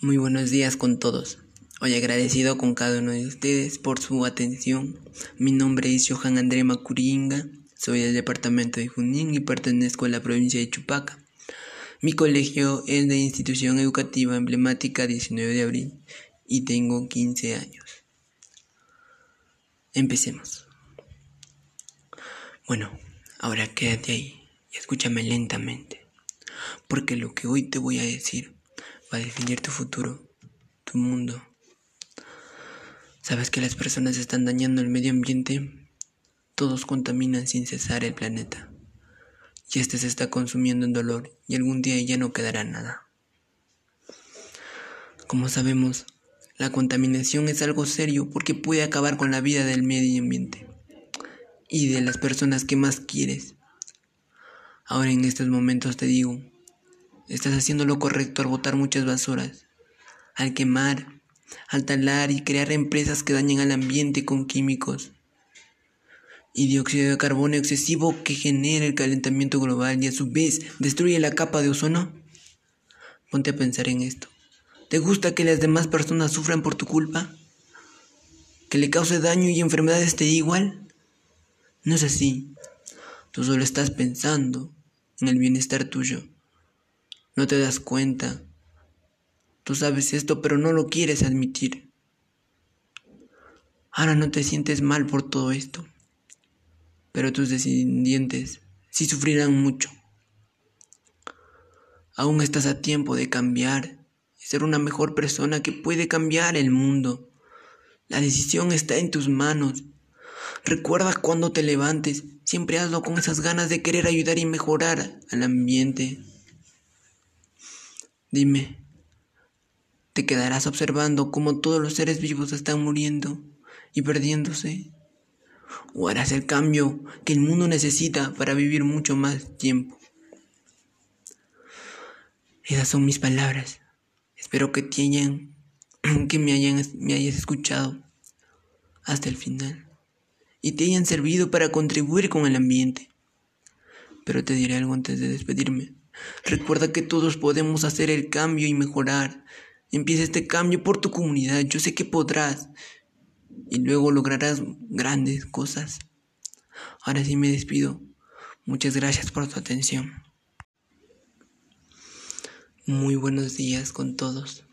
Muy buenos días con todos. Hoy agradecido con cada uno de ustedes por su atención. Mi nombre es Johan André Macuringa, soy del departamento de Junín y pertenezco a la provincia de Chupaca. Mi colegio es de institución educativa emblemática 19 de abril y tengo 15 años. Empecemos. Bueno, ahora quédate ahí y escúchame lentamente, porque lo que hoy te voy a decir va a definir tu futuro, tu mundo. ¿Sabes que las personas están dañando el medio ambiente? Todos contaminan sin cesar el planeta. Y este se está consumiendo en dolor y algún día ya no quedará nada. Como sabemos, la contaminación es algo serio porque puede acabar con la vida del medio ambiente y de las personas que más quieres. Ahora en estos momentos te digo, Estás haciendo lo correcto al botar muchas basuras, al quemar, al talar y crear empresas que dañan al ambiente con químicos y dióxido de carbono excesivo que genera el calentamiento global y a su vez destruye la capa de ozono? Ponte a pensar en esto. ¿Te gusta que las demás personas sufran por tu culpa? ¿Que le cause daño y enfermedades te igual? No es así. Tú solo estás pensando en el bienestar tuyo. No te das cuenta. Tú sabes esto, pero no lo quieres admitir. Ahora no te sientes mal por todo esto, pero tus descendientes sí sufrirán mucho. Aún estás a tiempo de cambiar y ser una mejor persona que puede cambiar el mundo. La decisión está en tus manos. Recuerda cuando te levantes, siempre hazlo con esas ganas de querer ayudar y mejorar al ambiente. Dime, ¿te quedarás observando cómo todos los seres vivos están muriendo y perdiéndose? ¿O harás el cambio que el mundo necesita para vivir mucho más tiempo? Esas son mis palabras. Espero que te que me, hayan, me hayas escuchado hasta el final y te hayan servido para contribuir con el ambiente. Pero te diré algo antes de despedirme. Recuerda que todos podemos hacer el cambio y mejorar. Empieza este cambio por tu comunidad. Yo sé que podrás. Y luego lograrás grandes cosas. Ahora sí me despido. Muchas gracias por tu atención. Muy buenos días con todos.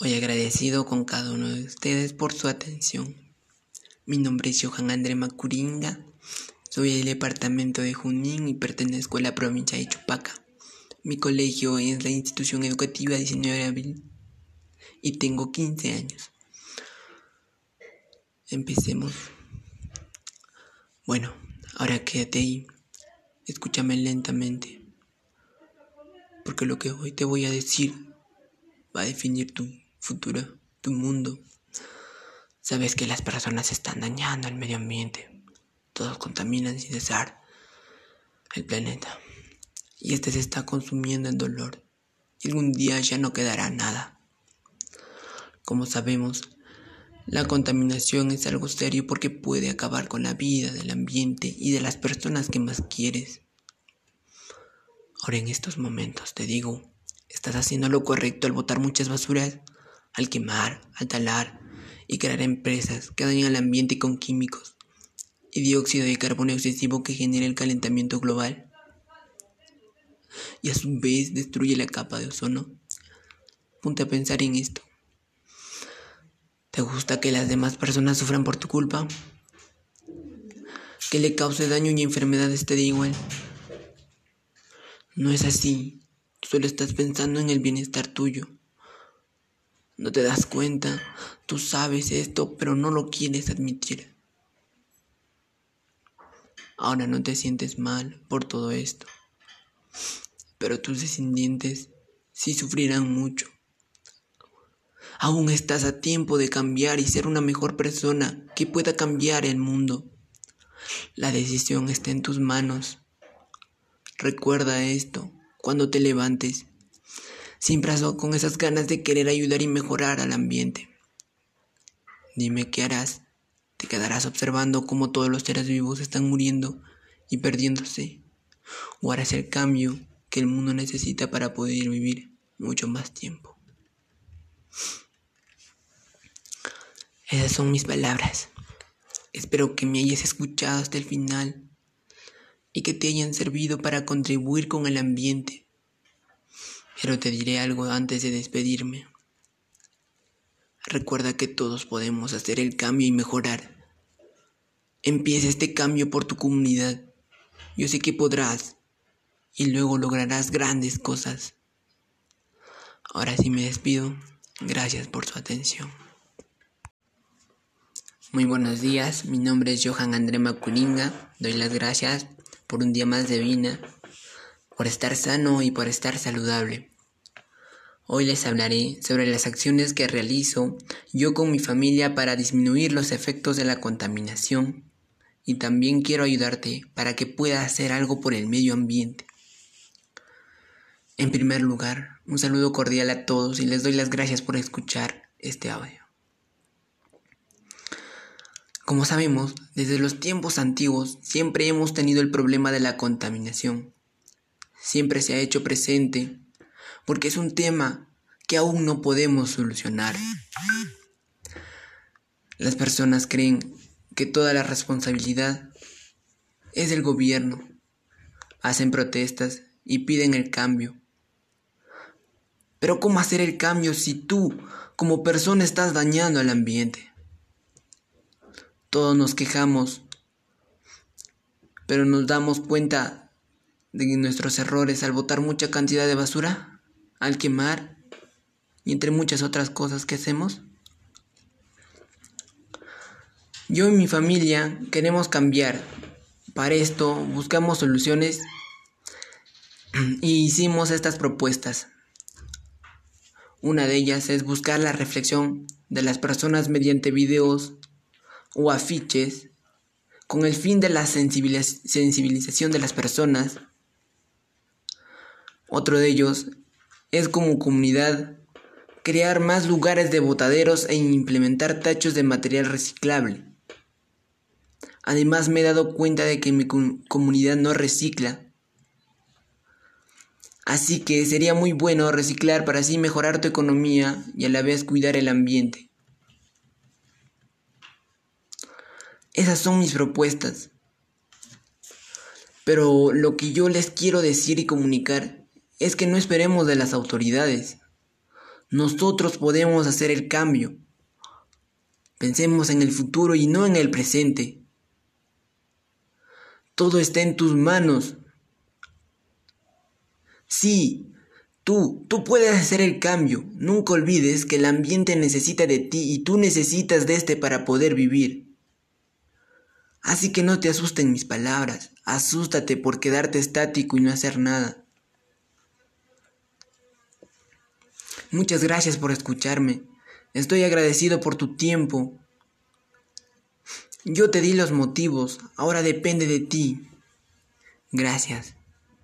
Hoy agradecido con cada uno de ustedes por su atención. Mi nombre es Johan André Macuringa soy del departamento de Junín y pertenezco a la provincia de Chupaca. Mi colegio es la institución educativa 19 de abril y tengo 15 años. Empecemos. Bueno, ahora quédate ahí. Escúchame lentamente. Porque lo que hoy te voy a decir va a definir tu futuro, tu mundo. Sabes que las personas están dañando el medio ambiente todos contaminan sin cesar el planeta. Y este se está consumiendo en dolor. Y algún día ya no quedará nada. Como sabemos, la contaminación es algo serio porque puede acabar con la vida, del ambiente y de las personas que más quieres. Ahora en estos momentos te digo, estás haciendo lo correcto al botar muchas basuras, al quemar, al talar y crear empresas que dañan al ambiente con químicos y dióxido de carbono excesivo que genera el calentamiento global y a su vez destruye la capa de ozono. Ponte a pensar en esto. ¿Te gusta que las demás personas sufran por tu culpa? Que le cause daño y enfermedades te da igual. No es así. solo estás pensando en el bienestar tuyo. No te das cuenta. Tú sabes esto, pero no lo quieres admitir. Ahora no te sientes mal por todo esto, pero tus descendientes sí sufrirán mucho. Aún estás a tiempo de cambiar y ser una mejor persona que pueda cambiar el mundo. La decisión está en tus manos. Recuerda esto cuando te levantes. Siempre hazlo con esas ganas de querer ayudar y mejorar al ambiente. Dime qué harás te quedarás observando cómo todos los seres vivos están muriendo y perdiéndose. O harás el cambio que el mundo necesita para poder vivir mucho más tiempo. Esas son mis palabras. Espero que me hayas escuchado hasta el final y que te hayan servido para contribuir con el ambiente. Pero te diré algo antes de despedirme. Recuerda que todos podemos hacer el cambio y mejorar. Empieza este cambio por tu comunidad. Yo sé que podrás y luego lograrás grandes cosas. Ahora sí me despido. Gracias por su atención. Muy buenos días, mi nombre es Johan André Maculinga. Doy las gracias por un día más de vida, por estar sano y por estar saludable. Hoy les hablaré sobre las acciones que realizo yo con mi familia para disminuir los efectos de la contaminación y también quiero ayudarte para que puedas hacer algo por el medio ambiente. En primer lugar, un saludo cordial a todos y les doy las gracias por escuchar este audio. Como sabemos, desde los tiempos antiguos siempre hemos tenido el problema de la contaminación. Siempre se ha hecho presente porque es un tema que aún no podemos solucionar. Las personas creen que toda la responsabilidad es del gobierno. Hacen protestas y piden el cambio. Pero ¿cómo hacer el cambio si tú como persona estás dañando al ambiente? Todos nos quejamos, pero nos damos cuenta de nuestros errores al botar mucha cantidad de basura, al quemar y entre muchas otras cosas que hacemos. Yo y mi familia queremos cambiar. Para esto buscamos soluciones y hicimos estas propuestas. Una de ellas es buscar la reflexión de las personas mediante videos o afiches con el fin de la sensibilización de las personas. Otro de ellos es como comunidad crear más lugares de botaderos e implementar tachos de material reciclable. Además me he dado cuenta de que mi comunidad no recicla. Así que sería muy bueno reciclar para así mejorar tu economía y a la vez cuidar el ambiente. Esas son mis propuestas. Pero lo que yo les quiero decir y comunicar es que no esperemos de las autoridades. Nosotros podemos hacer el cambio. Pensemos en el futuro y no en el presente. Todo está en tus manos. Sí, tú, tú puedes hacer el cambio. Nunca olvides que el ambiente necesita de ti y tú necesitas de este para poder vivir. Así que no te asusten mis palabras, asústate por quedarte estático y no hacer nada. Muchas gracias por escucharme. Estoy agradecido por tu tiempo. Yo te di los motivos, ahora depende de ti. Gracias.